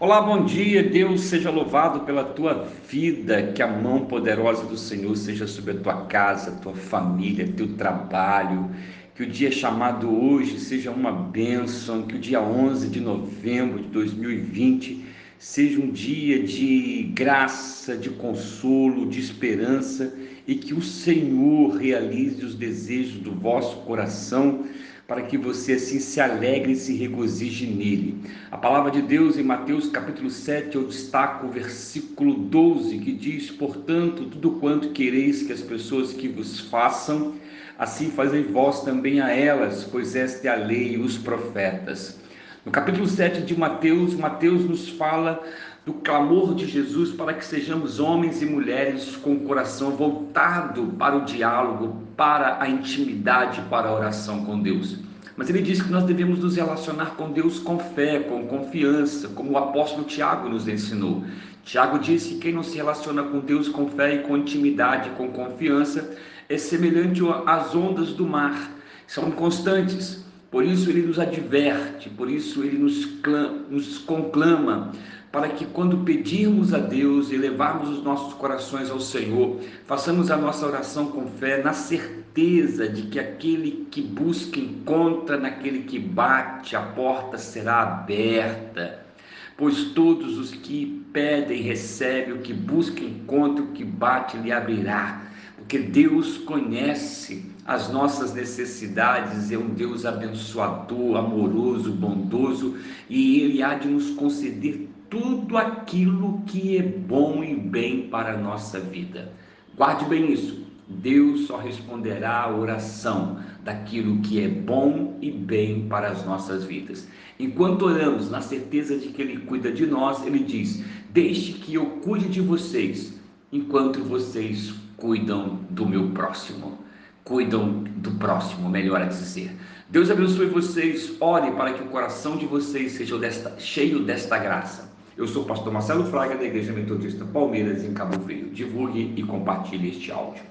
Olá, bom dia. Deus seja louvado pela tua vida, que a mão poderosa do Senhor seja sobre a tua casa, tua família, teu trabalho. Que o dia chamado hoje seja uma bênção, que o dia 11 de novembro de 2020 seja um dia de graça, de consolo, de esperança e que o Senhor realize os desejos do vosso coração para que você assim se alegre e se regozije nele. A palavra de Deus em Mateus capítulo 7, eu destaco o versículo 12, que diz: Portanto, tudo quanto quereis que as pessoas que vos façam, assim fazei vós também a elas, pois esta é a lei e os profetas. No capítulo 7 de Mateus, Mateus nos fala do clamor de Jesus para que sejamos homens e mulheres com o coração voltado para o diálogo, para a intimidade, para a oração com Deus. Mas ele diz que nós devemos nos relacionar com Deus com fé, com confiança, como o apóstolo Tiago nos ensinou. Tiago disse que quem não se relaciona com Deus com fé e com intimidade, com confiança, é semelhante às ondas do mar, são inconstantes. Por isso ele nos adverte, por isso ele nos, nos conclama para que quando pedirmos a Deus e levarmos os nossos corações ao Senhor, façamos a nossa oração com fé, na certeza de que aquele que busca encontra, naquele que bate, a porta será aberta. Pois todos os que pedem recebem, o que busca encontra, o que bate lhe abrirá. Porque Deus conhece as nossas necessidades, é um Deus abençoador, amoroso, bondoso, e Ele há de nos conceder tudo aquilo que é bom e bem para a nossa vida. Guarde bem isso. Deus só responderá a oração daquilo que é bom e bem para as nossas vidas. Enquanto oramos na certeza de que Ele cuida de nós, Ele diz: Deixe que eu cuide de vocês, enquanto vocês cuidam do meu próximo. Cuidam do próximo, melhor a dizer. Deus abençoe vocês. Ore para que o coração de vocês seja desta, cheio desta graça eu sou o pastor Marcelo Fraga, da Igreja Metodista Palmeiras, em Cabo Frio. Divulgue e compartilhe este áudio.